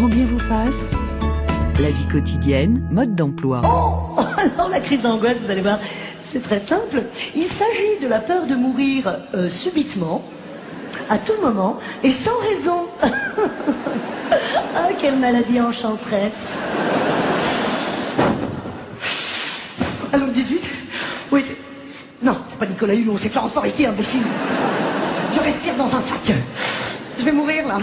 grand bien vous fasse. La vie quotidienne, mode d'emploi. Oh Alors la crise d'angoisse, vous allez voir, c'est très simple. Il s'agit de la peur de mourir euh, subitement, à tout moment, et sans raison. ah, quelle maladie enchanteresse. Allô, 18 Oui. Non, c'est pas Nicolas Hulot, c'est Florence Forestier, imbécile. Je respire dans un sac. Je vais mourir, là.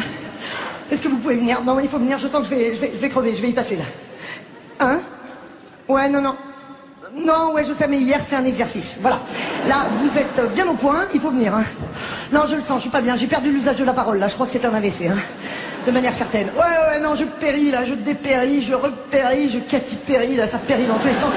Est-ce que vous pouvez venir? Non, il faut venir, je sens que je vais, je vais, crever, je vais y passer, là. Hein? Ouais, non, non. Non, ouais, je sais, mais hier, c'était un exercice. Voilà. Là, vous êtes bien au point, il faut venir. Hein. Non, je le sens, je suis pas bien. J'ai perdu l'usage de la parole, là. Je crois que c'est un AVC. Hein. De manière certaine. Ouais, ouais, non, je péris, là. Je dépéris, je repéris, je catipéris, là. Ça périt dans tous les sens.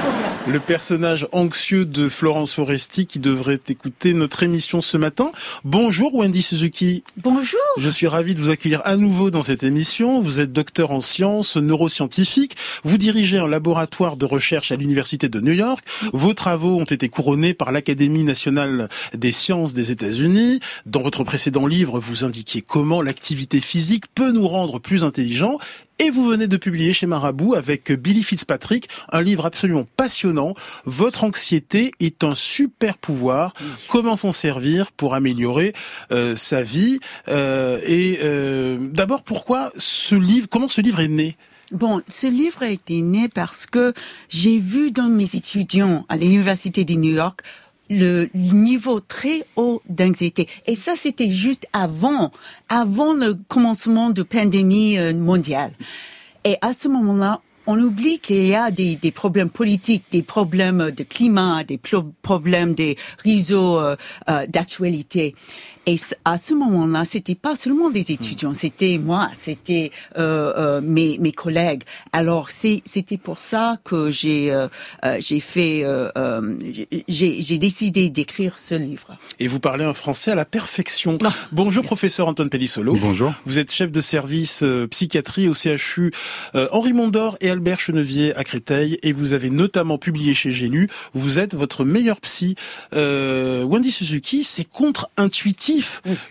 Le personnage anxieux de Florence Foresti qui devrait écouter notre émission ce matin. Bonjour, Wendy Suzuki. Bonjour. Je suis ravi de vous accueillir à nouveau dans cette émission. Vous êtes docteur en sciences, neuroscientifique. Vous dirigez un laboratoire de recherche à l'Université de New York. Vos travaux ont été couronnés par l'Académie nationale des sciences des États-Unis. Dans votre précédent livre, vous indiquiez comment l'activité physique peut nous rendre plus intelligents. Et vous venez de publier chez Marabout avec Billy Fitzpatrick un livre absolument passionnant. Votre anxiété est un super pouvoir. Comment s'en servir pour améliorer euh, sa vie euh, Et euh, d'abord, pourquoi ce livre Comment ce livre est né? Bon, ce livre a été né parce que j'ai vu dans mes étudiants à l'université de New York le niveau très haut d'anxiété. Et ça, c'était juste avant, avant le commencement de pandémie euh, mondiale. Et à ce moment-là, on oublie qu'il y a des, des, problèmes politiques, des problèmes de climat, des problèmes des réseaux euh, euh, d'actualité. Et à ce moment-là, c'était pas seulement des étudiants, c'était moi, c'était euh, euh, mes, mes collègues. Alors c'était pour ça que j'ai euh, euh j'ai fait j'ai décidé d'écrire ce livre. Et vous parlez un français à la perfection. Bonjour professeur Antoine Pellissolo. Bonjour. Vous êtes chef de service psychiatrie au CHU Henri Mondor et Albert Chenevier à Créteil et vous avez notamment publié chez Gélu. Vous êtes votre meilleur psy. Wendy Suzuki, c'est contre-intuitif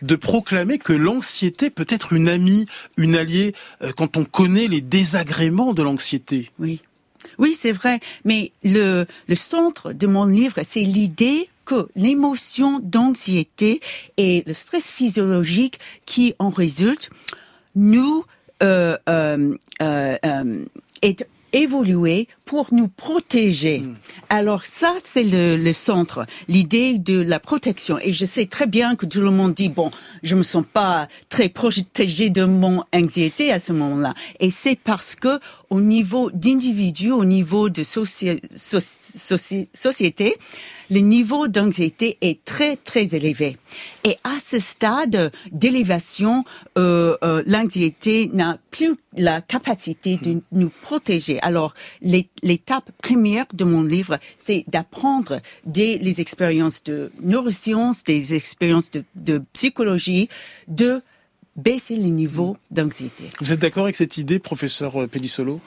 de proclamer que l'anxiété peut être une amie, une alliée, euh, quand on connaît les désagréments de l'anxiété. Oui. Oui, c'est vrai. Mais le, centre de mon livre, c'est l'idée que l'émotion d'anxiété et le stress physiologique qui en résulte nous euh, euh, est évoluer pour nous protéger. Hmm. Alors ça, c'est le, le, centre, l'idée de la protection. Et je sais très bien que tout le monde dit, bon, je me sens pas très protégé de mon anxiété à ce moment-là. Et c'est parce que au niveau d'individu, au niveau de société, le niveau d'anxiété est très très élevé. Et à ce stade d'élévation, euh, euh, l'anxiété n'a plus la capacité de nous protéger. Alors, l'étape première de mon livre, c'est d'apprendre des les expériences de neurosciences, des expériences de, de psychologie, de baisser les niveaux d'anxiété. Vous êtes d'accord avec cette idée, professeur Pellissolo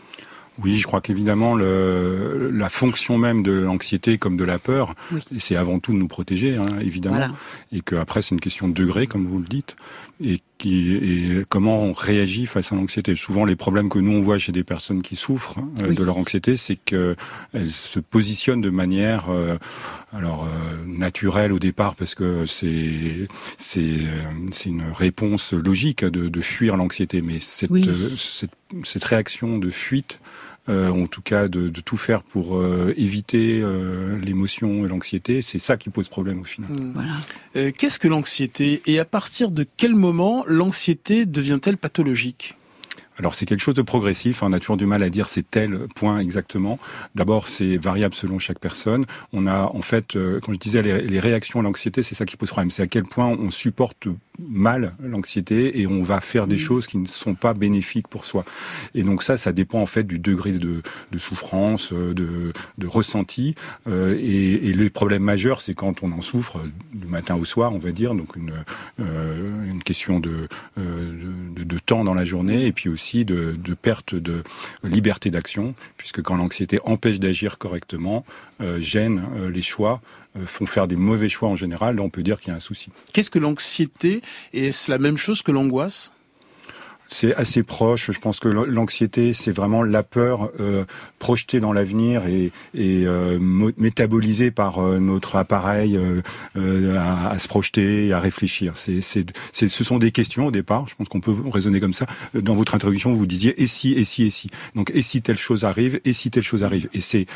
oui, je crois qu'évidemment, la fonction même de l'anxiété comme de la peur, c'est avant tout de nous protéger, hein, évidemment. Et qu'après, c'est une question de degré, comme vous le dites, et, qui, et comment on réagit face à l'anxiété. Souvent, les problèmes que nous, on voit chez des personnes qui souffrent euh, de leur anxiété, c'est qu'elles se positionnent de manière euh, alors euh, naturelle au départ, parce que c'est c'est c'est une réponse logique de, de fuir l'anxiété. Mais cette, cette, cette réaction de fuite euh, en tout cas de, de tout faire pour euh, éviter euh, l'émotion et l'anxiété. C'est ça qui pose problème au final. Mmh. Voilà. Euh, qu'est-ce que l'anxiété et à partir de quel moment l'anxiété devient-elle pathologique? Alors c'est quelque chose de progressif, on a toujours du mal à dire c'est tel point exactement. D'abord c'est variable selon chaque personne. On a en fait, euh, quand je disais les réactions à l'anxiété, c'est ça qui pose problème. C'est à quel point on supporte mal l'anxiété et on va faire des mmh. choses qui ne sont pas bénéfiques pour soi. Et donc ça, ça dépend en fait du degré de, de souffrance, euh, de, de ressenti. Euh, et, et, le problème majeur, c'est quand on en souffre du matin au soir, on va dire, donc une, euh, une question de, euh, de, de, temps dans la journée et puis aussi de, de perte de liberté d'action, puisque quand l'anxiété empêche d'agir correctement, euh, gêne euh, les choix, euh, font faire des mauvais choix en général, là on peut dire qu'il y a un souci. Qu'est-ce que l'anxiété Est-ce la même chose que l'angoisse? C'est assez proche. Je pense que l'anxiété, c'est vraiment la peur euh, projetée dans l'avenir et, et euh, métabolisée par euh, notre appareil euh, à, à, se projeter, et à réfléchir. C'est, c'est, ce sont des questions au départ. Je pense qu'on peut raisonner comme ça. Dans votre introduction, vous disiez et si, et si, et si. Donc et si telle chose arrive, et si telle chose arrive. Et c'est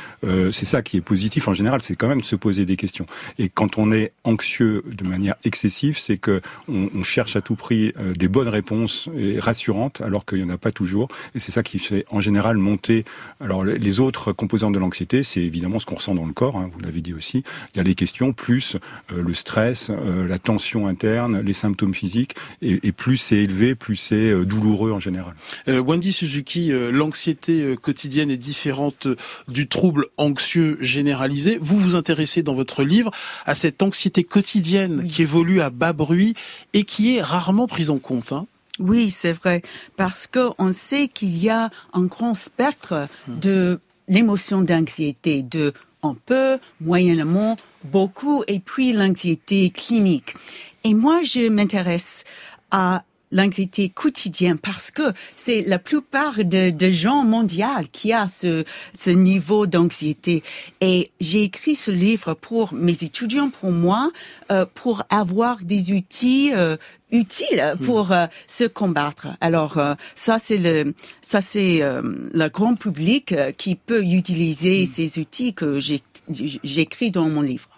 c'est ça qui est positif en général. C'est quand même de se poser des questions. Et quand on est anxieux de manière excessive, c'est que on cherche à tout prix des bonnes réponses et rassurantes, alors qu'il n'y en a pas toujours. Et c'est ça qui fait en général monter. Alors les autres composantes de l'anxiété, c'est évidemment ce qu'on ressent dans le corps. Hein, vous l'avez dit aussi. Il y a les questions plus euh, le stress, euh, la tension interne, les symptômes physiques. Et, et plus c'est élevé, plus c'est euh, douloureux en général. Wendy Suzuki, l'anxiété quotidienne est différente du trouble anxieux généralisé. Vous vous intéressez dans votre livre à cette anxiété quotidienne qui évolue à bas bruit et qui est rarement prise en compte. Hein oui, c'est vrai, parce qu'on sait qu'il y a un grand spectre de l'émotion d'anxiété, de un peu, moyennement, beaucoup, et puis l'anxiété clinique. Et moi, je m'intéresse à l'anxiété quotidienne parce que c'est la plupart de, de gens mondiaux qui a ce, ce niveau d'anxiété. Et j'ai écrit ce livre pour mes étudiants, pour moi, euh, pour avoir des outils euh, utiles pour euh, se combattre. Alors euh, ça c'est le ça c'est euh, le grand public qui peut utiliser mm. ces outils que j'écris dans mon livre.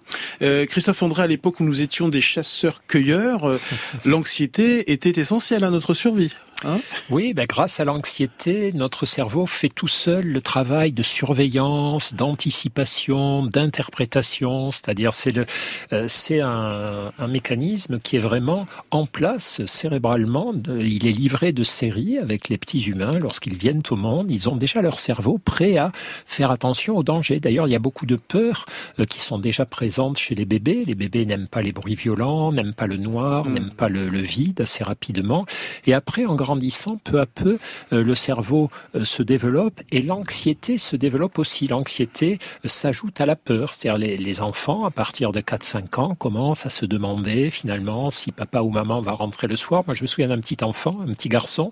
Euh, Christophe André, à l'époque où nous étions des chasseurs-cueilleurs, euh, l'anxiété était essentielle à notre survie. Hein oui, ben grâce à l'anxiété, notre cerveau fait tout seul le travail de surveillance, d'anticipation, d'interprétation. C'est-à-dire, c'est le, euh, c'est un, un, mécanisme qui est vraiment en place cérébralement. Il est livré de série avec les petits humains lorsqu'ils viennent au monde. Ils ont déjà leur cerveau prêt à faire attention aux dangers. D'ailleurs, il y a beaucoup de peurs euh, qui sont déjà présentes chez les bébés. Les bébés n'aiment pas les bruits violents, n'aiment pas le noir, mm. n'aiment pas le, le, vide assez rapidement. Et après, en grandissant, peu à peu, euh, le cerveau euh, se développe et l'anxiété se développe aussi. L'anxiété euh, s'ajoute à la peur. C'est-à-dire les, les, enfants, à partir de 4-5 ans, commencent à se demander finalement si papa ou maman va rentrer le soir. Moi, je me souviens d'un petit enfant, un petit garçon,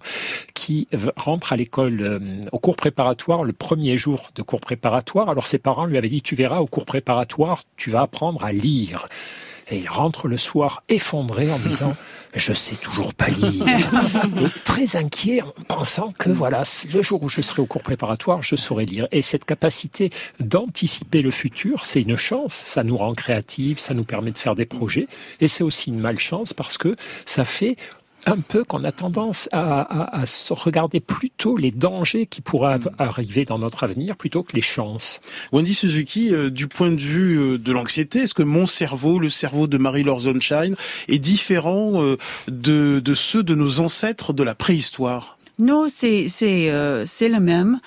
qui rentre à l'école au cours préparatoire le premier jour de cours préparatoire. Alors ses parents lui avaient dit, tu verras, au cours préparatoire, tu vas apprendre à lire. Et il rentre le soir effondré en disant je sais toujours pas lire. Et très inquiet en pensant que voilà, le jour où je serai au cours préparatoire, je saurai lire. Et cette capacité d'anticiper le futur, c'est une chance. Ça nous rend créatifs, ça nous permet de faire des projets. Et c'est aussi une malchance parce que ça fait un peu qu'on a tendance à, à, à, regarder plutôt les dangers qui pourraient hmm. arriver dans notre avenir plutôt que les chances. Wendy Suzuki, euh, du point de vue euh, de l'anxiété, est-ce que mon cerveau, le cerveau de Marie-Laure Zonshine, est différent euh, de, de, ceux de nos ancêtres de la préhistoire? Non, c'est c'est c'est le même.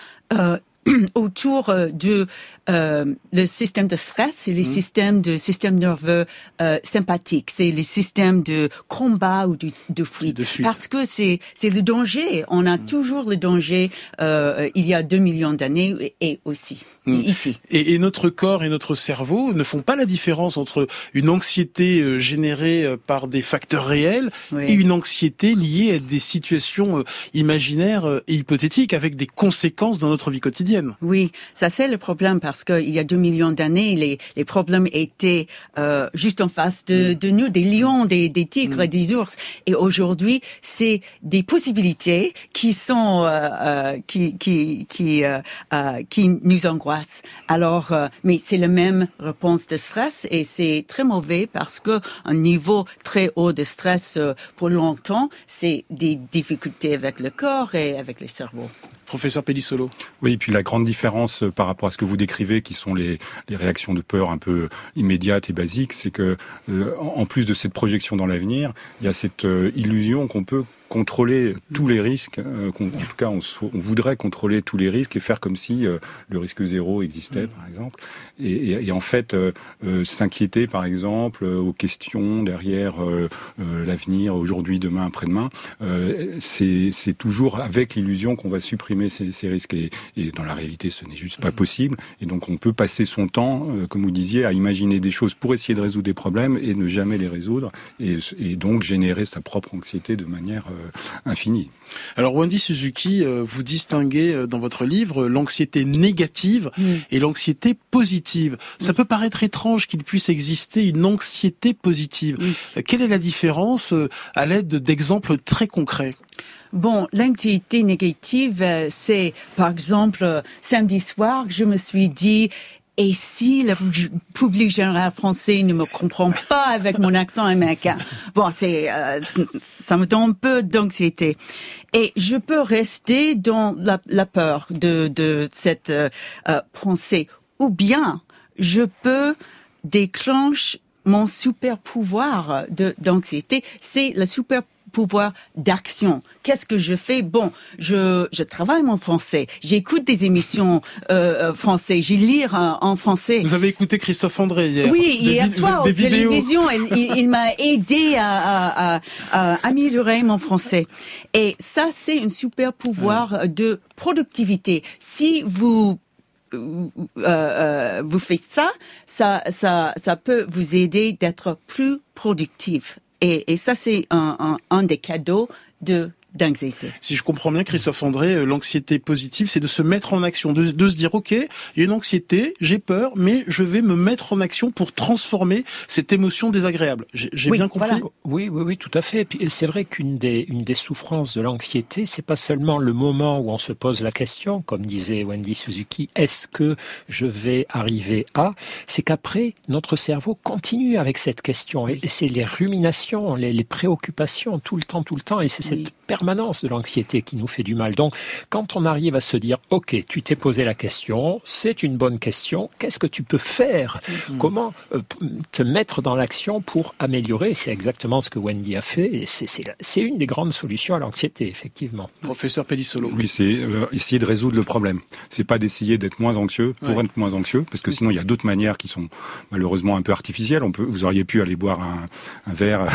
autour de euh, le système de stress, c'est le mmh. système de système nerveux euh, sympathique, c'est le système de combat ou de, de, fuite. de fuite. Parce que c'est c'est le danger. On a mmh. toujours le danger. Euh, il y a deux millions d'années et, aussi mmh. ici. Et, et, notre corps et notre cerveau ne font pas la différence entre une anxiété euh, générée par des facteurs réels oui. et une anxiété liée à des situations imaginaires et hypothétiques avec des conséquences dans notre vie quotidienne. Oui, ça c'est le problème parce parce qu'il y a deux millions d'années, les, les problèmes étaient euh, juste en face de, mm. de nous, des lions, des, des tigres, mm. des ours. Et aujourd'hui, c'est des possibilités qui sont euh, euh, qui qui qui euh, euh qui nous angoissent. Alors, euh, mais c'est la même réponse de stress et c'est très mauvais parce que un niveau très haut de stress pour longtemps, c'est des difficultés avec le corps et avec le cerveau. Professeur. Oui, et puis la grande différence par rapport à ce que vous décrivez qui sont les, les réactions de peur un peu immédiates et basiques, c'est que euh, en plus de cette projection dans l'avenir, il y a cette euh, illusion qu'on peut contrôler tous les risques. Euh, en tout cas, on, on, voudrait contrôler tous les risques et faire comme si euh, le risque zéro existait, par exemple. Et, et, et en fait, euh, euh s'inquiéter, par exemple, aux questions derrière l'avenir, aujourd'hui, demain, après-demain, c'est toujours avec l'illusion qu'on va supprimer ces, ces risques. Et, et, dans la réalité, ce n'est juste pas possible. Et donc, on peut passer son temps, comme vous disiez, à imaginer des choses pour essayer de résoudre des problèmes et ne jamais les résoudre, et, et donc générer sa propre anxiété de manière infini. Alors Wendy Suzuki, vous distinguez dans votre livre l'anxiété négative et l'anxiété positive. Ça peut paraître étrange qu'il puisse exister une anxiété positive. Quelle est la différence à l'aide d'exemples très concrets? Bon, l'anxiété négative, euh, c'est par exemple euh, samedi soir, je me suis dit et si le public général français ne me comprend pas avec mon accent américain? Bon, c'est euh, ça me donne un peu d'anxiété. Et je peux rester dans la, peur de, de cette pensée. Ou bien, je peux déclencher mon super pouvoir d'anxiété. C'est le super pouvoir d'action. Qu'est-ce que je fais? Bon, je, je travaille mon français, j'écoute des émissions euh, euh français, j'ai lire en, français. Vous avez écouté Christophe André hier Oui, hier soir aux télévision, il, il, m'a aidé à, à, à, améliorer mon français. Et ça, c'est un super pouvoir de productivité. Si vous euh, euh, vous faites ça, ça, ça, ça peut vous aider d'être plus productif. Et, et ça, c'est un, un, un des cadeaux de d'anxiété. Si je comprends bien, Christophe André, euh, l'anxiété positive, c'est de se mettre en action, de, de se dire, OK, il y a une anxiété, j'ai peur, mais je vais me mettre en action pour transformer cette émotion désagréable. J'ai bien compris Oui, oui, oui, tout à fait. C'est vrai qu'une des, une des souffrances de l'anxiété, c'est pas seulement le moment où on se pose la question, comme disait Wendy Suzuki, est-ce que je vais arriver à? C'est qu'après, notre cerveau continue avec cette question. Et c'est les ruminations, les, les, préoccupations tout le temps, tout le temps. Et c'est cette permanence de l'anxiété qui nous fait du mal. Donc, quand on arrive à se dire, OK, tu t'es posé la question, c'est une bonne question, qu'est-ce que tu peux faire? Mm-hmm. Comment euh, te mettre dans l'action pour améliorer? C'est exactement ce que Wendy a fait et c'est une des grandes solutions à l'anxiété, effectivement. Professeur Pellissolo. Oui, c'est euh, essayer de résoudre le problème. C'est pas d'essayer d'être moins anxieux pour être moins anxieux, parce que sinon il y a d'autres manières qui sont malheureusement un peu artificielles. On peut, vous auriez pu aller boire un, un verre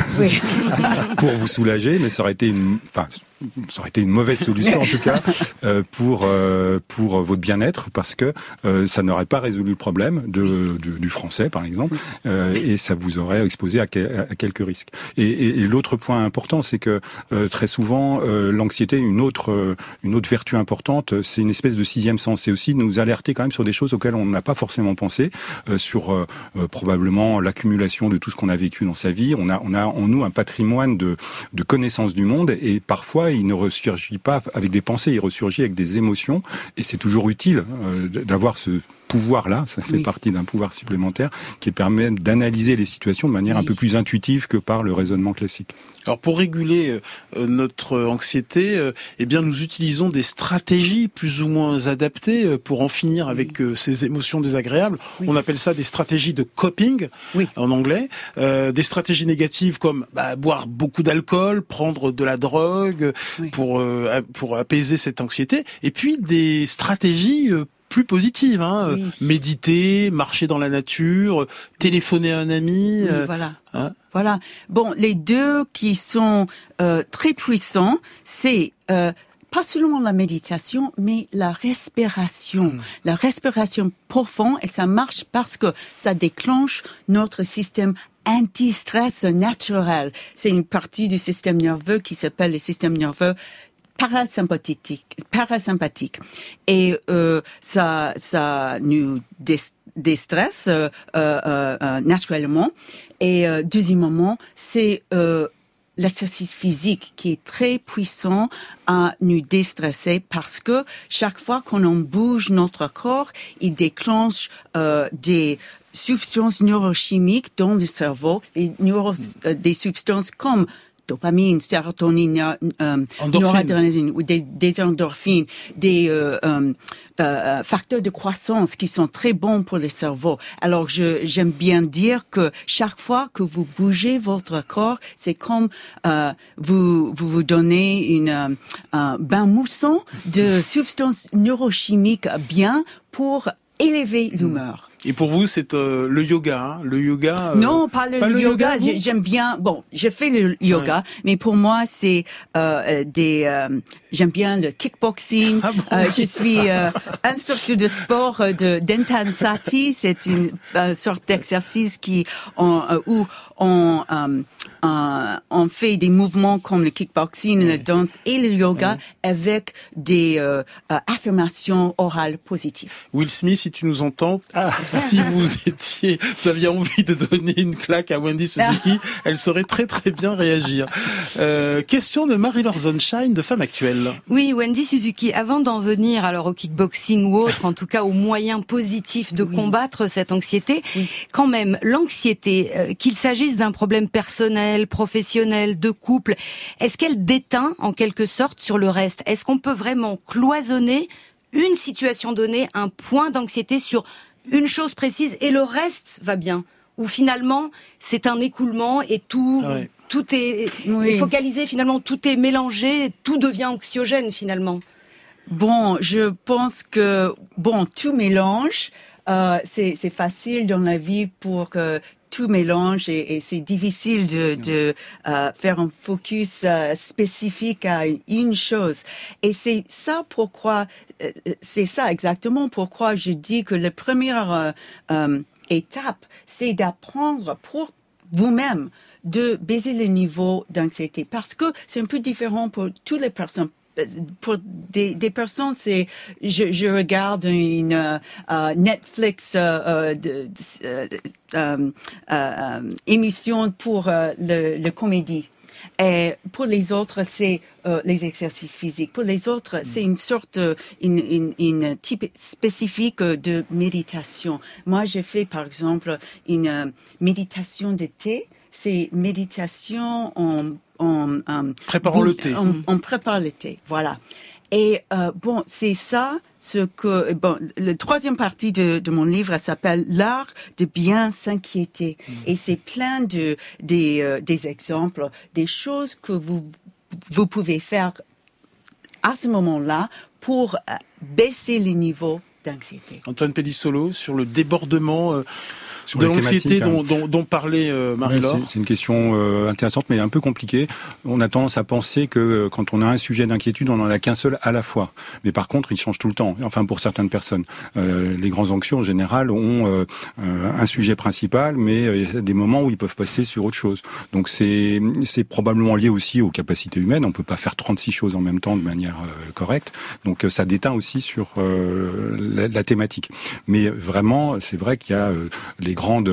pour vous soulager, mais ça aurait été une, enfin, honest. Ça aurait été une mauvaise solution en tout cas euh, pour euh, pour votre bien-être parce que euh, ça n'aurait pas résolu le problème de, de, du français par exemple et ça vous aurait exposé à, quelques risques. Et, et, l'autre point important, c'est que très souvent l'anxiété, une autre une autre vertu importante, c'est une espèce de sixième sens. C'est aussi nous alerter quand même sur des choses auxquelles on n'a pas forcément pensé, sur probablement l'accumulation de tout ce qu'on a vécu dans sa vie. On a on a en nous un patrimoine de de connaissances du monde et parfois il ne ressurgit pas avec des pensées, il ressurgit avec des émotions, et c'est toujours utile euh, d'avoir ce pouvoir-là, ça fait partie d'un pouvoir supplémentaire qui permet d'analyser les situations de manière un peu plus intuitive que par le raisonnement classique. Alors pour réguler euh, notre anxiété, euh, eh bien nous utilisons des stratégies plus ou moins adaptées euh, pour en finir avec ces émotions désagréables. On appelle ça des stratégies de coping en anglais. des stratégies négatives comme bah, boire beaucoup d'alcool, prendre de la drogue pour pour apaiser cette anxiété. Et puis des stratégies plus positive. Hein. Méditer, marcher dans la nature, téléphoner à un ami. Euh, voilà. Hein. voilà. Bon, les deux qui sont euh, très puissants, c'est euh, pas seulement la méditation, mais la respiration. Hmm. La respiration profonde, et ça marche parce que ça déclenche notre système anti-stress naturel. C'est une partie du système nerveux qui s'appelle le système nerveux parasympathique, parasympathique. Et euh, ça, ça nous déstresse euh, euh, euh, naturellement. Et euh, deuxièmement, c'est euh, l'exercice physique qui est très puissant à nous déstresser parce que chaque fois qu'on bouge notre corps, il déclenche des substances neurochimiques dans le cerveau, des substances comme dopamine, sérotonine, euh, noradrénaline ou des, des, endorphines, des euh, euh, euh, facteurs de croissance qui sont très bons pour le cerveau. Alors j'aime bien dire que chaque fois que vous bougez votre corps, c'est comme euh, vous, vous vous donnez une un bain moussant de substances neurochimiques bien pour élever l'humeur. Et pour vous, c'est euh, le yoga, hein le yoga. Euh, non, pas le, yoga. J'aime bien. Bon, je fais le yoga, mais pour moi, c'est euh, des. J'aime bien le kickboxing. Ah je suis instructeur de sport de d'intensity. C'est une sorte d'exercice qui on, où on euh, on fait des mouvements comme le kickboxing, le danse et le yoga avec des euh, euh, affirmations orales positives. Will Smith, si tu nous entends, ah. Si vous étiez, vous aviez envie de donner une claque à Wendy Suzuki, elle saurait très très bien réagir. question de Marie-Laure Sunshine de Femme Actuelle. Oui, Wendy Suzuki, avant d'en venir alors au kickboxing ou autre, en tout cas aux moyens positifs de combattre cette anxiété, quand même, l'anxiété, qu'il s'agisse d'un problème personnel, professionnelle, de couple, est-ce qu'elle déteint en quelque sorte sur le reste? Est-ce qu'on peut vraiment cloisonner une situation donnée, un point d'anxiété sur une chose précise et le reste va bien Ou finalement c'est un écoulement et tout ah tout est, focalisé finalement, tout est mélangé, tout devient anxiogène finalement. Bon, je pense que bon, tout mélange. Euh, c'est facile dans la vie pour que tout mélange et, c'est difficile de, de euh, faire un focus euh, spécifique à une chose. Et c'est ça pourquoi, euh, c'est ça exactement pourquoi je dis que la première étape, c'est d'apprendre pour vous-même de baisser le niveau d'anxiété. Parce que c'est un peu différent pour toutes les personnes pour des, personnes, c'est je, regarde une uh, Netflix uh, de, um, émission pour le, comédie. Pour les autres, c'est euh, les exercices physiques. Pour les autres, c'est une sorte, une, type spécifique de méditation. Moi, j'ai fait, par exemple, une méditation de thé. C'est méditation en en, préparant le thé. On, prépare le thé, voilà. Et euh, bon, c'est ça ce que bon, le troisième partie de, de mon livre s'appelle l'art de bien s'inquiéter mm. et c'est plein de des, euh, des exemples, des choses que vous vous pouvez faire à ce moment-là pour euh, baisser les niveaux d'anxiété. Antoine Pellissolo sur le débordement sur de l'anxiété dont, hein. dont, dont, parlait euh, Marie-Laure C'est une question euh, intéressante, mais un peu compliquée. On a tendance à penser que euh, quand on a un sujet d'inquiétude, on n'en a qu'un seul à la fois. Mais par contre, il change tout le temps. Enfin, pour certaines personnes, euh, les grands anxieux en général ont euh, un sujet principal, mais il y a des moments où ils peuvent passer sur autre chose. Donc c'est c'est probablement lié aussi aux capacités humaines. On peut pas faire 36 choses en même temps de manière correcte. Donc ça déteint aussi sur la, la, thématique. Mais vraiment, c'est vrai qu'il y a les grandes,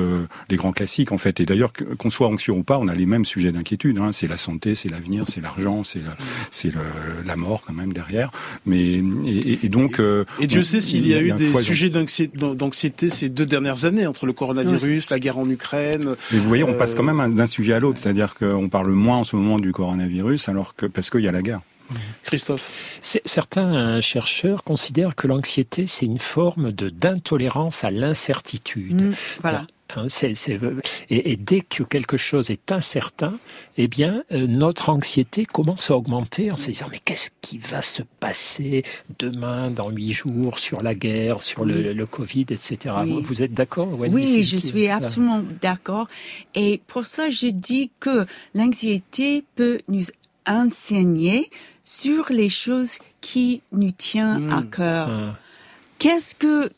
les grands classiques en fait. Et d'ailleurs, qu'on soit anxieux ou pas, on a les mêmes sujets d'inquiétude. Hein. C'est la santé, c'est l'avenir, c'est l'argent, c'est la, c'est la mort quand même derrière. Mais et, donc. Euh, et Dieu sait s'il y a, eu des sujets d'anxiété ces deux dernières années entre le coronavirus, la guerre en Ukraine. Mais vous voyez, on passe quand même d'un sujet à l'autre, c'est-à-dire qu'on parle moins en ce moment du coronavirus, alors que parce qu'il y a la guerre. Christophe Certains chercheurs considèrent que l'anxiété, c'est une forme de d'intolérance à l'incertitude. Mm, voilà. Hein, et, dès que quelque chose est incertain, eh bien, euh, notre anxiété commence à augmenter en se disant mais qu'est-ce qui va se passer demain, dans huit jours, sur la guerre, sur le, Covid, etc. Vous, êtes d'accord Oui, je suis absolument d'accord. Et pour ça, je dis que l'anxiété peut nous enseigner sur les choses qui nous tiennent à hmm. cœur. Ah. Qu'est-ce que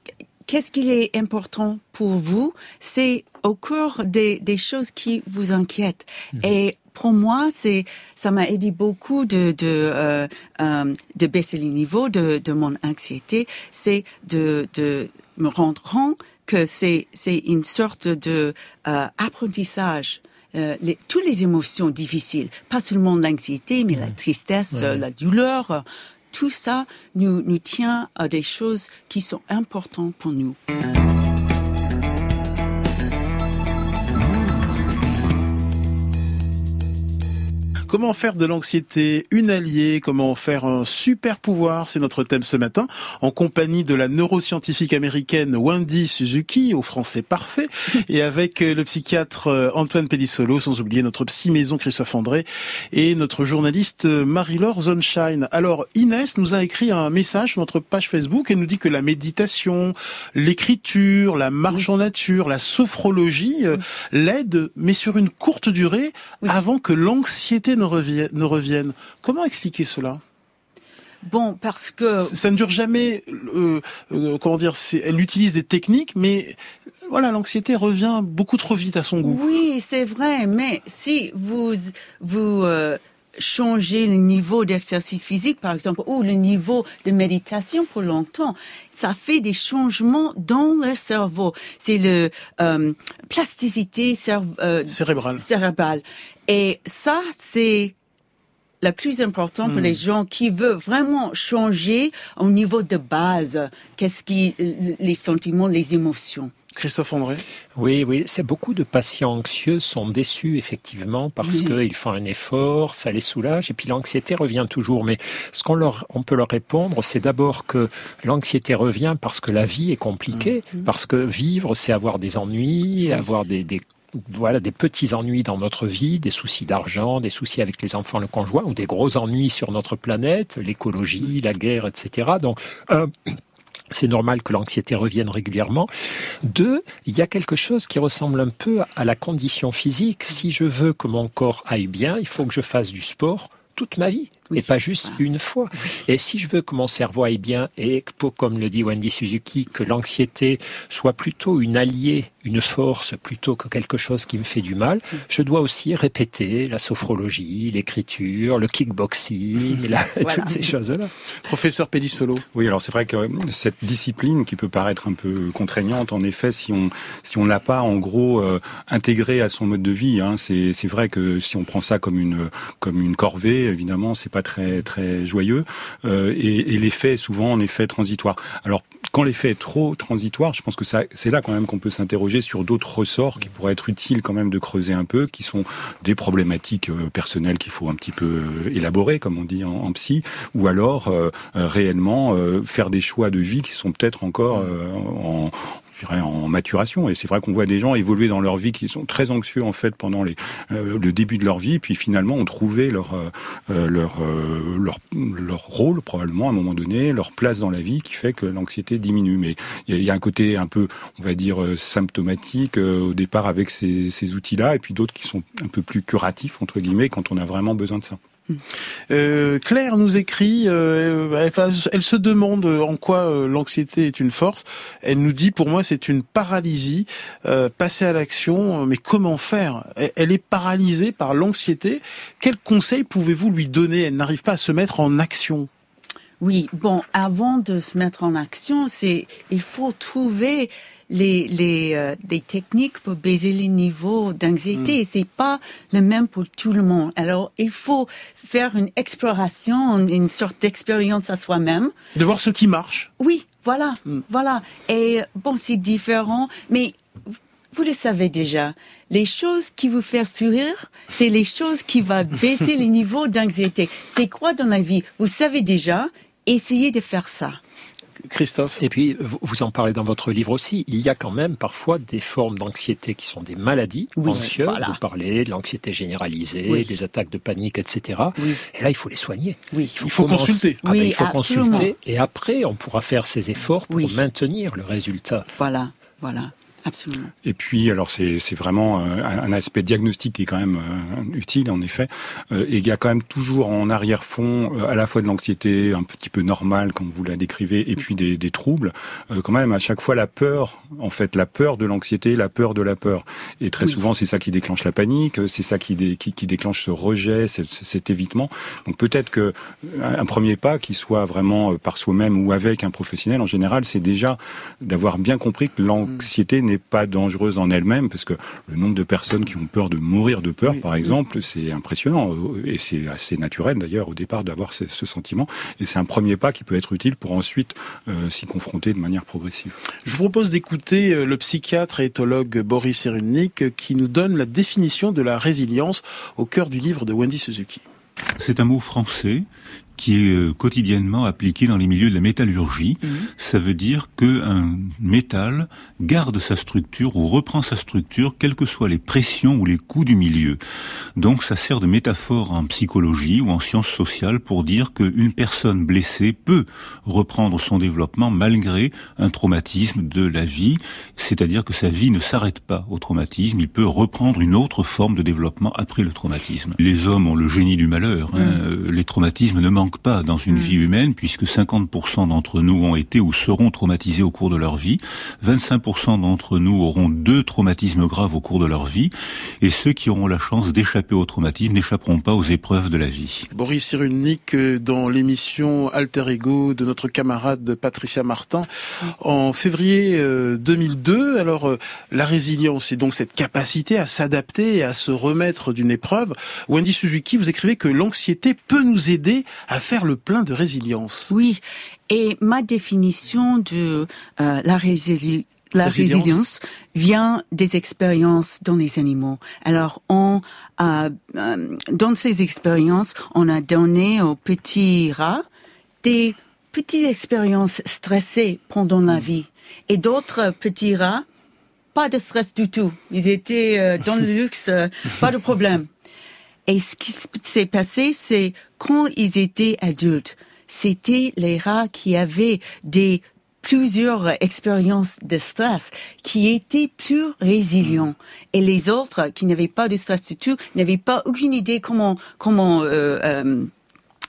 qu'est-ce qui est important pour vous? C'est au cœur des, des choses qui vous inquiètent. Hmm. Et pour moi, c'est ça m'a aidé beaucoup de de, euh, euh, de baisser les niveaux de, de mon anxiété. C'est de de me rendre compte que c'est c'est une sorte de euh, apprentissage euh, les, toutes les émotions difficiles, pas seulement l'anxiété, mais la tristesse, la douleur, tout ça nous, nous tient à des choses qui sont importantes pour nous. Comment faire de l'anxiété une alliée? Comment faire un super pouvoir? C'est notre thème ce matin, en compagnie de la neuroscientifique américaine Wendy Suzuki, au français parfait, et avec le psychiatre euh, Antoine Pellissolo, sans oublier notre psy maison Christophe André, et notre journaliste Marie-Laure Zonshine. Alors, Inès nous a écrit un message sur notre page Facebook et nous dit que la méditation, l'écriture, la marche en nature, la sophrologie euh, l'aident, mais sur une courte durée, avant que l'anxiété ne revienne. Comment expliquer cela? Bon, parce que ça ne dure jamais. Euh, euh, comment dire Elle utilise des techniques, mais voilà, l'anxiété revient beaucoup trop vite à son goût. Oui, c'est vrai. Mais si vous vous euh, changez le niveau d'exercice physique, par exemple, ou le niveau de méditation pour longtemps, ça fait des changements dans le cerveau. C'est le plasticité cérébrale. cérébrale. Et ça, c'est la plus importante pour les hmm. gens qui veulent vraiment changer au niveau de base. Qu'est-ce qui, les sentiments, les émotions. Christophe André Oui, oui, c'est beaucoup de patients anxieux sont déçus effectivement parce qu'ils font un effort, ça les soulage et puis l'anxiété revient toujours. Mais ce qu'on leur, on peut leur répondre, c'est d'abord que l'anxiété revient parce que la vie est compliquée, hmm. parce que vivre, c'est avoir des ennuis, avoir des, des voilà des petits ennuis dans notre vie, des soucis d'argent, des soucis avec les enfants, le conjoint, ou des gros ennuis sur notre planète, l'écologie, la guerre, etc. Donc c'est normal que l'anxiété revienne régulièrement. Deux, il y a quelque chose qui ressemble un peu à la condition physique. Si je veux que mon corps aille bien, il faut que je fasse du sport toute ma vie et pas juste une fois. Et si je veux que mon cerveau aille bien et pour, comme le dit Wendy Suzuki, que l'anxiété soit plutôt une alliée, une force plutôt que quelque chose qui me fait du mal, je dois aussi répéter la sophrologie, l'écriture, le kickboxing, toutes ces choses-là. Professeur Pellissolo. Oui, alors c'est vrai que cette discipline qui peut paraître un peu contraignante, en effet, si on si on l'a pas en gros euh, intégrée à son mode de vie, hein, c'est c'est vrai que si on prend ça comme une comme une corvée, évidemment, c'est pas très très joyeux. Euh, et, et l'effet souvent en effet transitoire. Alors quand l'effet est trop transitoire, je pense que ça, c'est là quand même qu'on peut s'interroger sur d'autres ressorts qui pourraient être utiles quand même de creuser un peu, qui sont des problématiques euh, personnelles qu'il faut un petit peu euh, élaborer, comme on dit en, psy, ou alors réellement faire des choix de vie qui sont peut-être encore en, je dirais, en maturation. Et c'est vrai qu'on voit des gens évoluer dans leur vie qui sont très anxieux en fait pendant euh, le début de leur vie, puis finalement ont trouvé leur euh, euh, leur, leur leur rôle probablement à un moment donné, leur place dans la vie qui fait que l'anxiété diminue. Mais il y, a un côté un peu, on va dire, symptomatique au départ avec ces, ces outils-là, et puis d'autres qui sont un peu plus curatifs entre guillemets quand on a vraiment besoin de ça. Euh, Claire nous écrit, euh, elle, se demande en quoi euh, l'anxiété est une force. Elle nous dit, pour moi, c'est une paralysie. passer à l'action, mais comment faire? Elle est paralysée par l'anxiété. Quel conseil pouvez-vous lui donner? Elle n'arrive pas à se mettre en action. Oui, bon, avant de se mettre en action, c'est il faut trouver les, les euh, des techniques pour baisser les niveaux d'anxiété. Mm. C'est pas le même pour tout le monde. Alors, il faut faire une exploration, une sorte d'expérience à soi-même. De voir ce qui marche. Oui, voilà, mm. voilà. Et bon, c'est différent, mais vous le savez déjà. Les choses qui vous font sourire, c'est les choses qui vont baisser les niveaux d'anxiété. C'est quoi dans la vie? Vous savez déjà. Essayez de faire ça. Christophe. Et puis, vous en parlez dans votre livre aussi, il y a quand même parfois des formes d'anxiété qui sont des maladies anxieuses. Vous parlez de l'anxiété généralisée, des attaques de panique, etc. Et là, il faut les soigner. Il faut, consulter. Ah ben, il faut consulter. Et après, on pourra faire ses efforts pour maintenir le résultat. Voilà, voilà. Absolument. Et puis, alors c'est vraiment euh, un aspect diagnostique qui est quand même euh, utile en effet. Euh, et il y a quand même toujours en arrière-fond à la fois de l'anxiété un petit peu normale comme vous la décrivez, et puis des, des troubles. quand même à chaque fois la peur, en fait, la peur de l'anxiété, la peur de la peur. Et très souvent c'est ça qui déclenche la panique, c'est ça qui, qui, qui, déclenche ce rejet, cet, cet évitement. Donc peut-être que un premier pas qui soit vraiment par soi-même ou avec un professionnel en général, c'est déjà d'avoir bien compris que l'anxiété n'est n'est pas dangereuse en elle-même, parce que le nombre de personnes qui ont peur de mourir de peur, par exemple, c'est impressionnant. Et c'est assez naturel d'ailleurs au départ d'avoir ce, sentiment. Et c'est un premier pas qui peut être utile pour ensuite euh, s'y confronter de manière progressive. Je vous propose d'écouter euh, le psychiatre et éthologue Boris Cyrulnik qui nous donne la définition de la résilience au cœur du livre de Wendy Suzuki. C'est un mot français qui est euh, quotidiennement appliqué dans les milieux de la métallurgie. Mhm. Ça veut dire qu'un métal garde sa structure ou reprend sa structure, quelles que soient les pressions ou les coups du milieu. Donc ça sert de métaphore en psychologie ou en sciences sociales pour dire qu'une personne blessée peut reprendre son développement malgré un traumatisme de la vie, c'est-à-dire que sa vie ne s'arrête pas au traumatisme, il peut reprendre une autre forme de développement après le traumatisme. Les hommes ont le génie du malheur, hein. mhm. les traumatismes ne manquent pas dans une mm. vie humaine, puisque 50% d'entre nous ont été ou seront traumatisés au cours de leur vie, 25% d'entre nous auront deux traumatismes graves au cours de leur vie, et ceux qui auront la chance d'échapper au traumatisme n'échapperont pas aux épreuves de la vie. Boris Cyrulnik, euh, dans l'émission Alter Ego de notre camarade Patricia Martin, en février 2002, euh, alors euh, la résilience est donc cette capacité à s'adapter et à se remettre d'une épreuve. Wendy Suzuki, vous écrivez que l'anxiété peut nous aider à à faire le plein de résilience. Oui, et ma définition de euh, la résilience la résilience. vient des expériences dans les animaux. Alors, on a, euh, dans ces expériences, on a donné aux petits rats des petites expériences stressées pendant la vie. Et d'autres petits rats, pas de stress du tout. Ils étaient euh, dans le luxe, pas de problème. Et ce qui s'est passé, c'est quand ils étaient adultes, c'était les rats qui avaient des plusieurs expériences de stress qui étaient plus résilients et les autres qui n'avaient pas de stress du tout n'avaient pas aucune idée comment comment euh, euh,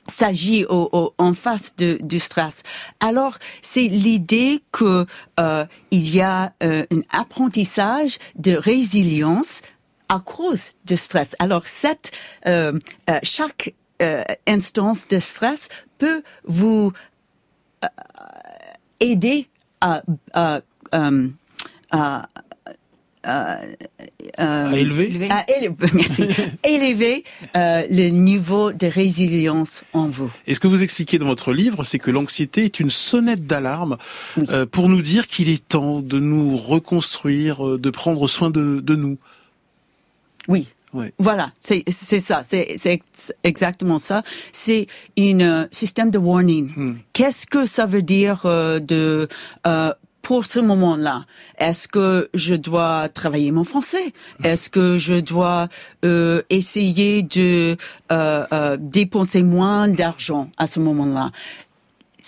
s'agit en face de, du stress. Alors, c'est l'idée que euh, il y a euh, un apprentissage de résilience à cause du stress. Alors, cette, euh, euh, chaque euh, instance de stress peut vous euh, aider à, à, euh, à, à élever, à élever, merci, élever euh, le niveau de résilience en vous. Et ce que vous expliquez dans votre livre, c'est que l'anxiété est une sonnette d'alarme euh, pour nous dire qu'il est temps de nous reconstruire, de prendre soin de, de nous. Oui. Voilà, c'est ça, c'est exactement ça. C'est un euh, système de warning. Hmm. Qu'est-ce que ça veut dire euh, de euh, pour ce moment-là? Est-ce que je dois travailler mon français? Est-ce que je dois euh, essayer de euh, euh, dépenser moins d'argent à ce moment-là?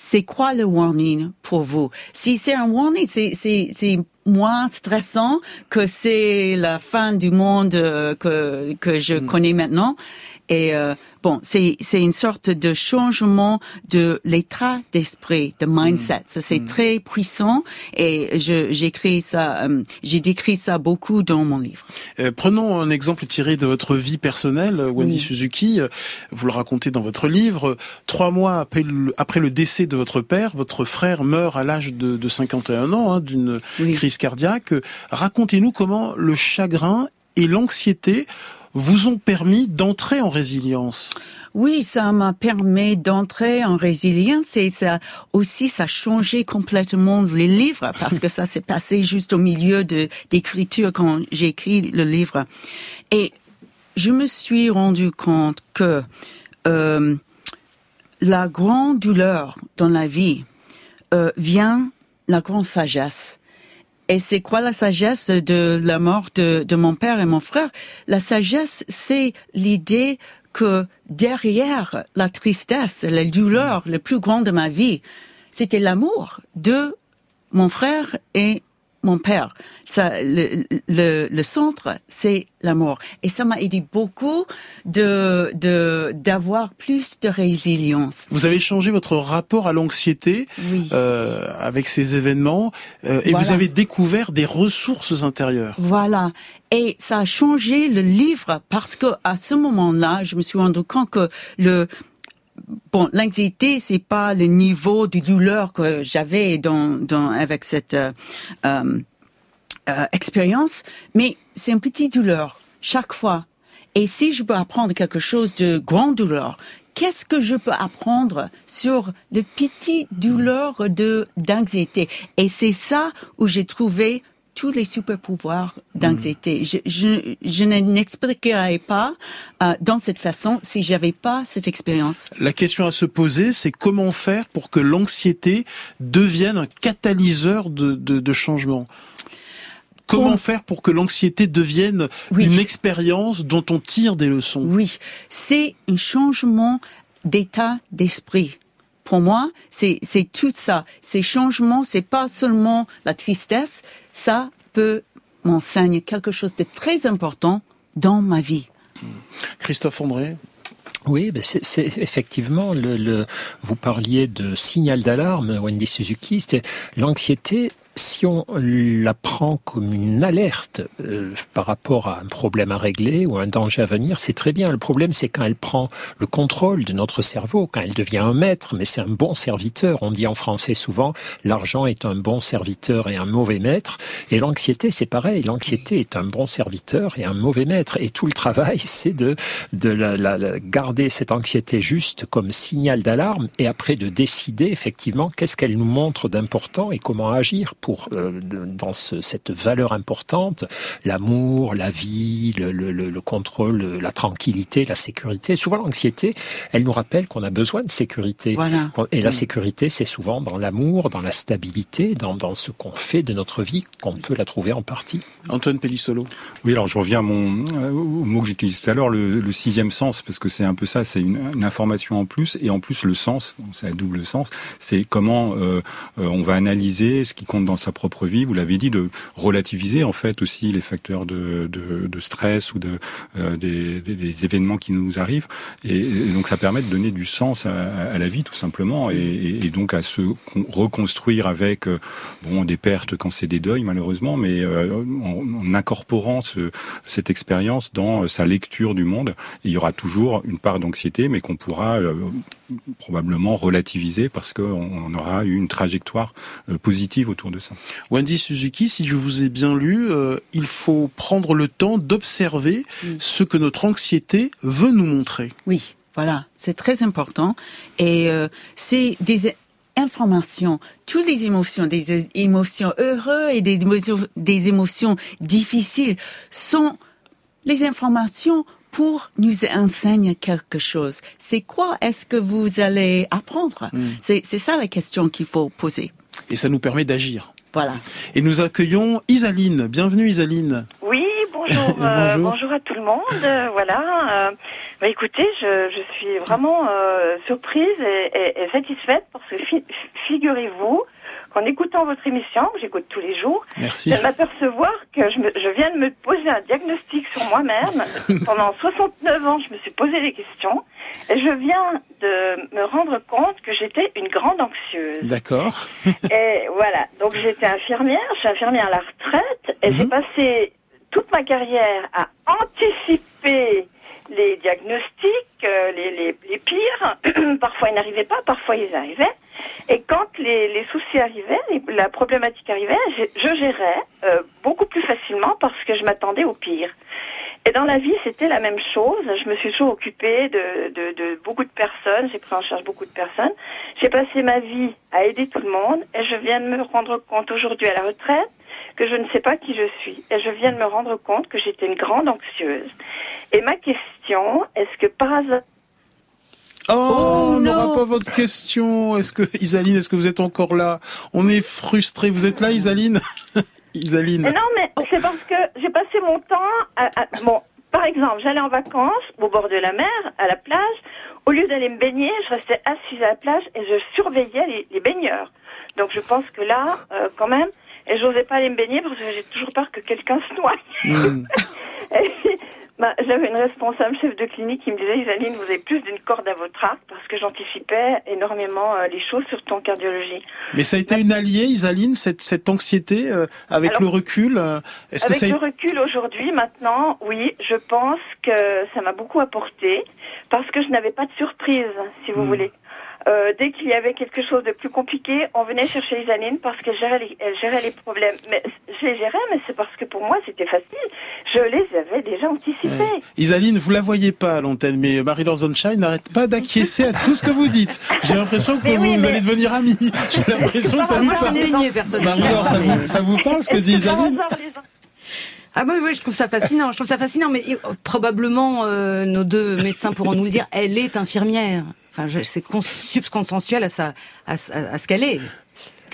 C'est quoi le warning pour vous? Si c'est un warning, c'est moins stressant que c'est la fin du monde euh, que, que je hmm. connais maintenant. Et euh, bon, c'est c'est une sorte de changement de l'état d'esprit, de mindset. Ça c'est mm. très puissant et j'écris ça, euh, j'ai décrit ça beaucoup dans mon livre. Euh, prenons un exemple tiré de votre vie personnelle, Wendy Suzuki. Vous le racontez dans votre livre. Trois mois après le, après le décès de votre père, votre frère meurt à l'âge de, de 51 ans hein, d'une crise cardiaque. Racontez-nous comment le chagrin et l'anxiété vous ont permis d'entrer en résilience. Oui, ça m'a permis d'entrer en résilience et ça aussi ça a changé complètement les livres parce que ça s'est passé juste au milieu de d'écriture quand j'ai écrit le livre et je me suis rendu compte que euh, la grande douleur dans la vie euh, vient la grande sagesse et c'est quoi la sagesse de la mort de, mon père et mon frère? La sagesse, c'est l'idée que derrière la tristesse, la douleur le plus grande de ma vie, c'était l'amour de mon frère et mon père. Ça, le, le, le centre, c'est l'amour. Et ça m'a aidé beaucoup de de d'avoir plus de résilience. Vous avez changé votre rapport à l'anxiété euh, avec ces événements euh, et vous avez découvert des ressources intérieures. Voilà. Et ça a changé le livre parce que à ce moment-là, je me suis rendu compte que le bon, l'anxiété, c'est pas le niveau de douleur que j'avais dans, dans, avec cette, euh, euh euh, expérience, mais c'est une petite douleur chaque fois. Et si je peux apprendre quelque chose de grande douleur, qu'est-ce que je peux apprendre sur les petites douleurs de d'anxiété Et c'est ça où j'ai trouvé tous les super pouvoirs d'anxiété. Je, je, je n'expliquerais pas euh, dans cette façon si j'avais pas cette expérience. La question à se poser, c'est comment faire pour que l'anxiété devienne un catalyseur de, de, de changement? Comment faire pour que l'anxiété devienne Oui. une expérience dont on tire des leçons? Oui, c'est un changement d'état d'esprit. Pour moi, c'est c'est tout ça. Ces changements, c'est pas seulement la tristesse. Ça peut m'enseigner quelque chose de très important dans ma vie. Christophe André Oui, ben c'est effectivement le, le. Vous parliez de signal d'alarme, Wendy Suzuki. C'est l'anxiété. Si on la prend comme une alerte euh, par rapport à un problème à régler ou un danger à venir, c'est très bien. Le problème, c'est quand elle prend le contrôle de notre cerveau, quand elle devient un maître, mais c'est un bon serviteur. On dit en français souvent, l'argent est un bon serviteur et un mauvais maître. Et l'anxiété, c'est pareil. L'anxiété est un bon serviteur et un mauvais maître. Et tout le travail, c'est de, de la, la- la- garder cette anxiété juste comme signal d'alarme et après de décider effectivement qu'est-ce qu'elle nous montre d'important et comment agir euh, dans ce- cette valeur importante, l'amour, la vie, le, le- le- le contrôle, la tranquillité, la sécurité. Souvent l'anxiété, elle nous rappelle qu'on a besoin de sécurité. Voilà. Et la Mm. sécurité, c'est souvent dans l'amour, dans la stabilité, dans, dans ce qu'on fait de notre vie qu'on peut la trouver en partie. Antoine Pellissolo Oui, alors je reviens à mon, euh, au mot que j'utilisais tout à l'heure, le, le sixième sens, parce que c'est un peu ça, c'est une, une information en plus, et en plus le sens, c'est à double sens, c'est comment euh, euh, on va analyser ce qui compte dans sa propre vie. Vous l'avez dit, de relativiser en fait aussi les facteurs de, stress ou de euh, des, événements qui nous arrivent, et, donc ça permet de donner du sens à, la vie tout simplement, et, donc à se con- reconstruire avec euh, bon des pertes quand c'est des deuils malheureusement, mais euh, en, incorporant ce, cette expérience dans sa lecture du monde. Il y aura toujours une part d'anxiété, mais qu'on pourra probablement relativiser parce qu'on on aura eu une trajectoire euh, positive autour de ça. Wendy Suzuki, si je vous ai bien lu, euh, il faut prendre le temps d'observer ce que notre anxiété veut nous montrer. Oui, voilà, c'est très important. Et euh, c'est des informations, toutes les émotions, des émotions heureuses et des émotions, des émotions difficiles sont les informations pour nous enseigner quelque chose. C'est quoi est-ce que vous allez apprendre? Mm. C'est c'est ça la question qu'il faut poser. Et ça nous permet d'agir. Voilà. Et nous accueillons Isaline. Bienvenue Isaline. Oui, bonjour, euh, Bonjour. bonjour à tout le monde. euh, voilà. euh, bah, écoutez, je, je suis vraiment euh, surprise et, et- et satisfaite parce que fi- figurez-vous qu'en écoutant votre émission, que j'écoute tous les jours, Merci. de m'apercevoir que je, me- je viens de me poser un diagnostic sur moi-même. Pendant 69 ans, je me suis posé des questions et je viens de me rendre compte que j'étais une grande anxieuse. D'accord. Et voilà, donc j'étais infirmière, je suis infirmière à la retraite, et j'ai Mhm. passé toute ma carrière à anticiper les diagnostics, euh, les, les, pires. parfois ils n'arrivaient pas, parfois ils arrivaient. Et quand les, les soucis arrivaient, la problématique arrivait, je, je gérais euh, beaucoup plus facilement parce que je m'attendais au pire. Et dans la vie, c'était la même chose. Je me suis toujours occupée de, de, de beaucoup de personnes. J'ai pris en charge beaucoup de personnes. J'ai passé ma vie à aider tout le monde. Et je viens de me rendre compte aujourd'hui à la retraite que je ne sais pas qui je suis. Et je viens de me rendre compte que j'étais une grande anxieuse. Et ma question, est-ce que par hasard, Oh, Oh, on n'aura non. pas votre question. Est-ce que Isaline, est-ce que vous êtes encore là? On est frustrés. Vous êtes là, Isaline? Isaline. Mais non, mais c'est parce que j'ai passé mon temps à, à- bon, par exemple, j'allais en vacances au bord de la mer, à la plage. Au lieu d'aller me baigner, je restais assise à la plage et je surveillais les, les baigneurs. Donc je pense que là, euh, quand même, et j'osais pas aller me baigner parce que j'ai toujours peur que quelqu'un se noie. Hmm. Et puis, bah, j'avais une responsable chef de clinique qui me disait, Isaline, vous avez plus d'une corde à votre arc parce que j'anticipais énormément euh, les choses sur ton cardiologie. Mais ça a été une alliée, Isaline, cette, cette anxiété, euh, avec Alors, le recul. euh, que Avec ça a le recul aujourd'hui, maintenant, oui, je pense que ça m'a beaucoup apporté parce que je n'avais pas de surprise, si vous Hmm. voulez. Euh, dès qu'il y avait quelque chose de plus compliqué, on venait chercher Isaline parce qu'elle gérait les, elle gérait les problèmes. Mais je les gérais, mais c'est parce que pour moi c'était facile. Je les avais déjà anticipés. Isaline, vous la voyez pas à l'antenne, mais Marie-Laure Zonshine n'arrête pas d'acquiescer à tout ce que vous dites. J'ai l'impression que Mais vous, oui, vous mais- allez devenir amis. J'ai l'impression que ça vous Moi, je vais parle. me baigner personnellement. Marie-Laure, ça vous, ça vous parle ce que dit Isaline Ah oui, oui, je trouve ça fascinant. Je trouve ça fascinant, mais euh, probablement euh, nos deux médecins pourront nous le dire. Elle est infirmière. C'est cons- subconsensuel à, sa- à ce qu'elle est.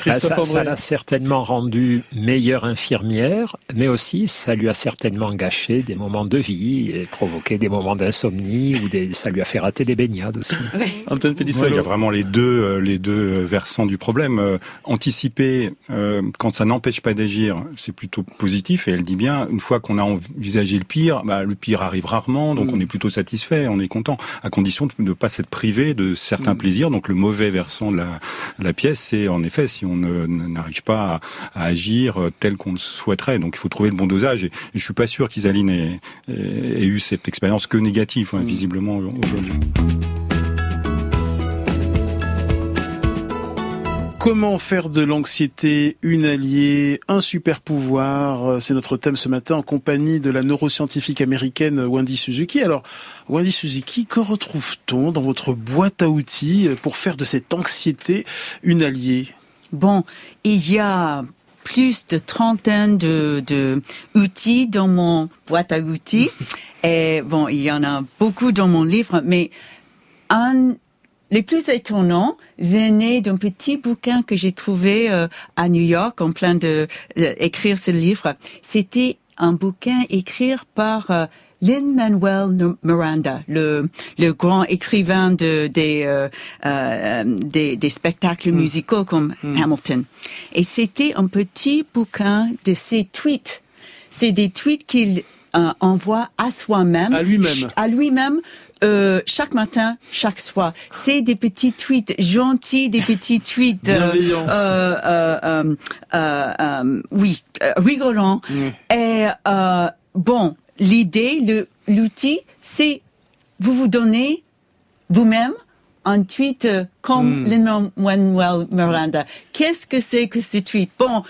Bah, Christophe ça ça André. l'a certainement rendue meilleure infirmière, mais aussi ça lui a certainement gâché des moments de vie et provoqué des moments d'insomnie ou des, ça lui a fait rater des baignades aussi. Antoine Ouais, il y a vraiment les deux, euh, les deux versants du problème. Euh, anticiper euh, quand ça n'empêche pas d'agir, c'est plutôt positif. Et elle dit bien, une fois qu'on a envisagé le pire, bah, le pire arrive rarement, donc Mm. on est plutôt satisfait, on est content, à condition de ne pas s'être privé de certains plaisirs. Donc le mauvais versant de la, de la pièce, c'est en effet si on ne- n'arrive pas à, à agir euh, tel qu'on le souhaiterait. Donc il faut trouver le bon dosage. Et, et je suis pas sûr qu'Isaline ait, ait- ait eu cette expérience que négative, hein, visiblement aujourd'hui. Comment faire de l'anxiété une alliée, un super pouvoir? C'est notre thème ce matin en compagnie de la neuroscientifique américaine Wendy Suzuki. Alors, Wendy Suzuki, que retrouve-t-on dans votre boîte à outils pour faire de cette anxiété une alliée? Bon, il y a plus de trentaine de, de outils dans mon boîte à outils. Et bon, il y en a beaucoup dans mon livre, mais un, les plus étonnants venaient d'un petit bouquin que j'ai trouvé euh, à New York en plein de euh, écrire ce livre. C'était un bouquin écrit par euh, Lin-Manuel Miranda, le, le grand écrivain de, des, euh, euh, des, des spectacles musicaux comme Hamilton. Et c'était un petit bouquin de ses tweets. C'est des tweets qu'il euh, envoie à soi-même. À lui-même. À lui-même. euh, chaque matin, chaque soir. C'est des petits tweets gentils, des petits tweets euh, euh, euh, euh, oui, rigolants. Et euh, bon, l'idée, l'outil, c'est vous vous donnez vous-même un tweet euh, comme Lin-Manuel Miranda. Qu'est-ce que c'est que ce tweet Bon.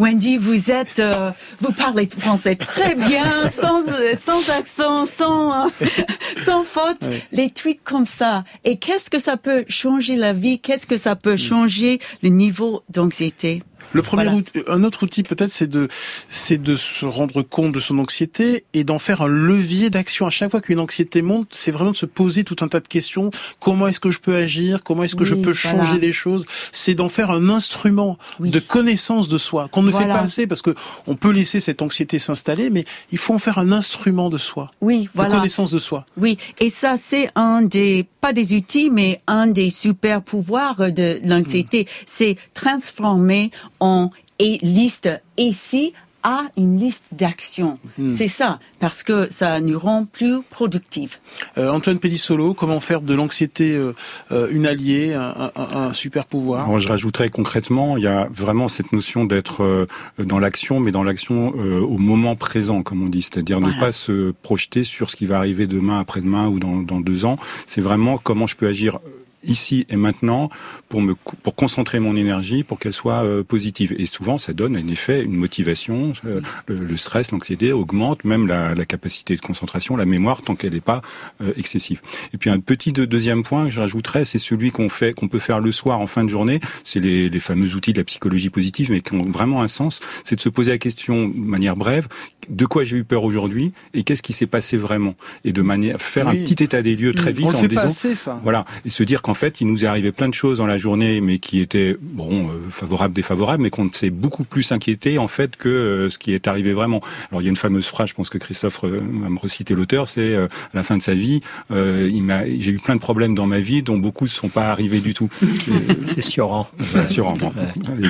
Wendy, vous êtes, euh, vous parlez français très bien, sans euh, sans accent, sans euh, sans faute. Les tweets comme ça. Et qu'est-ce que ça peut changer la vie? Qu'est-ce que ça peut changer le niveau d'anxiété? Le premier Voilà. outil, un autre outil peut-être, c'est de, c'est de se rendre compte de son anxiété et d'en faire un levier d'action. À chaque fois qu'une anxiété monte, c'est vraiment de se poser tout un tas de questions. Comment est-ce que je peux agir? Comment est-ce que je peux voilà. changer les choses? C'est d'en faire un instrument Oui. de connaissance de soi qu'on ne fait pas assez parce que on peut laisser cette anxiété s'installer, mais il faut en faire un instrument de soi, Oui, de voilà. connaissance de soi. Oui, et ça c'est un des pas des outils mais un des super pouvoirs de l'anxiété, c'est transformer en et liste ici à une liste d'actions. C'est ça parce que ça nous rend plus productifs. Euh, Antoine Pellissolo, comment faire de l'anxiété euh, euh, une alliée, un, un- un super pouvoir? Alors, je rajouterais concrètement, il y a vraiment cette notion d'être euh, dans l'action, mais dans l'action euh, au moment présent, comme on dit, c'est-à-dire ne pas se projeter sur ce qui va arriver demain, après-demain ou dans, dans deux ans. C'est vraiment comment je peux agir ici et maintenant pour me pour concentrer mon énergie pour qu'elle soit euh, positive. Et souvent ça donne en effet une motivation euh, le, le stress l'anxiété augmente même la, la capacité de concentration la mémoire tant qu'elle n'est pas euh, excessive. Et puis un petit de- deuxième point que je rajouterais c'est celui qu'on fait qu'on peut faire le soir en fin de journée. C'est les, les fameux outils de la psychologie positive mais qui ont vraiment un sens. C'est de se poser la question de manière brève de quoi j'ai eu peur aujourd'hui et qu'est-ce qui s'est passé vraiment? Et de manière faire Oui. un petit état des lieux très vite On le en disant pas assez ça. voilà, et se dire qu'en fait, il nous est arrivé plein de choses dans la journée, mais qui étaient bon euh, favorables, défavorables, mais qu'on s'est beaucoup plus inquiété en fait que euh, ce qui est arrivé vraiment. Alors il y a une fameuse phrase, je pense que Christophe euh, va me reciter l'auteur, c'est euh, à la fin de sa vie, euh, il m'a, j'ai eu plein de problèmes dans ma vie dont beaucoup ne sont pas arrivés du tout. C'est sûrement. Voilà, sûrement. Les,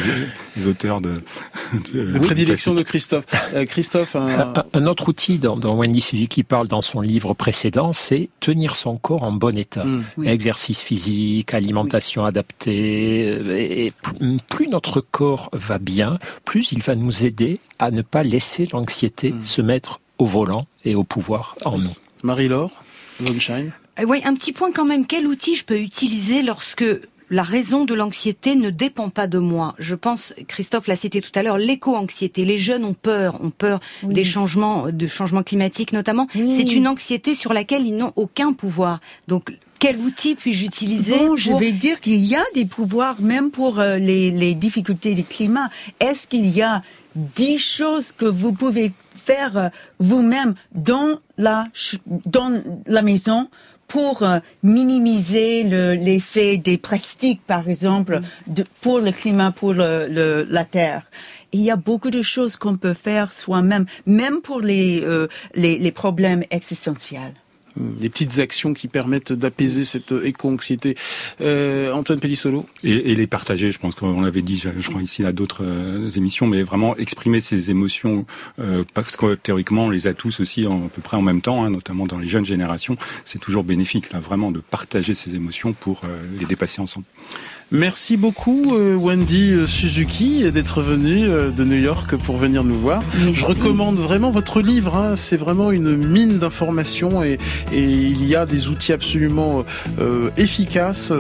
les auteurs de, De prédilection de Christophe. Euh, Christophe, un... Un, un autre outil dont, dont Wendy Suzuki parle dans son livre précédent, c'est tenir son corps en bon état. Mm. Oui. Exercice physique, alimentation adaptée. euh, Et plus, plus notre corps va bien, plus il va nous aider à ne pas laisser l'anxiété Mm. se mettre au volant et au pouvoir en nous. Marie-Laure, Sunshine. Euh, Oui, un petit point quand même. Quel outil je peux utiliser lorsque la raison de l'anxiété ne dépend pas de moi? Je pense, Christophe l'a cité tout à l'heure, l'éco-anxiété. Les jeunes ont peur, ont peur des changements, de changements climatiques notamment. C'est une anxiété sur laquelle ils n'ont aucun pouvoir. Donc quel outil puis-je utiliser bon, Je vais dire qu'il y a des pouvoirs même pour euh, les, les difficultés du climat. Est-ce qu'il y a dix choses que vous pouvez faire euh, vous-même dans la dans la maison pour euh, minimiser l'effet des plastiques, par exemple, de, pour le climat, pour le, la terre? il y a beaucoup de choses qu'on peut faire soi-même, même pour les, les, les problèmes existentiels des petites actions qui permettent d'apaiser cette éco-anxiété. Euh, Antoine Pellissolo et, les partager, je pense qu'on l'avait dit, je, crois ici à d'autres euh, émissions, mais vraiment exprimer ces émotions, euh, parce que théoriquement on les a tous aussi à peu près en même temps, hein, notamment dans les jeunes générations, c'est toujours bénéfique là, vraiment de partager ces émotions pour euh, les dépasser ensemble. Merci beaucoup euh, Wendy euh, Suzuki d'être venue euh, de New York pour venir nous voir. Je recommande vraiment votre livre. Hein. C'est vraiment une mine d'informations et, et, il y a des outils absolument efficaces.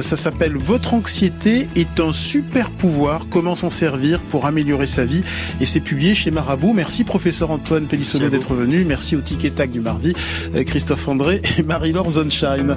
ça s'appelle Votre anxiété est un super pouvoir. Comment s'en servir pour améliorer sa vie Et c'est publié chez Marabout. Merci professeur Antoine Pellissonnet d'être venu. Merci au Ticket Tac du mardi, Christophe André et Marie-Laure Zonshine.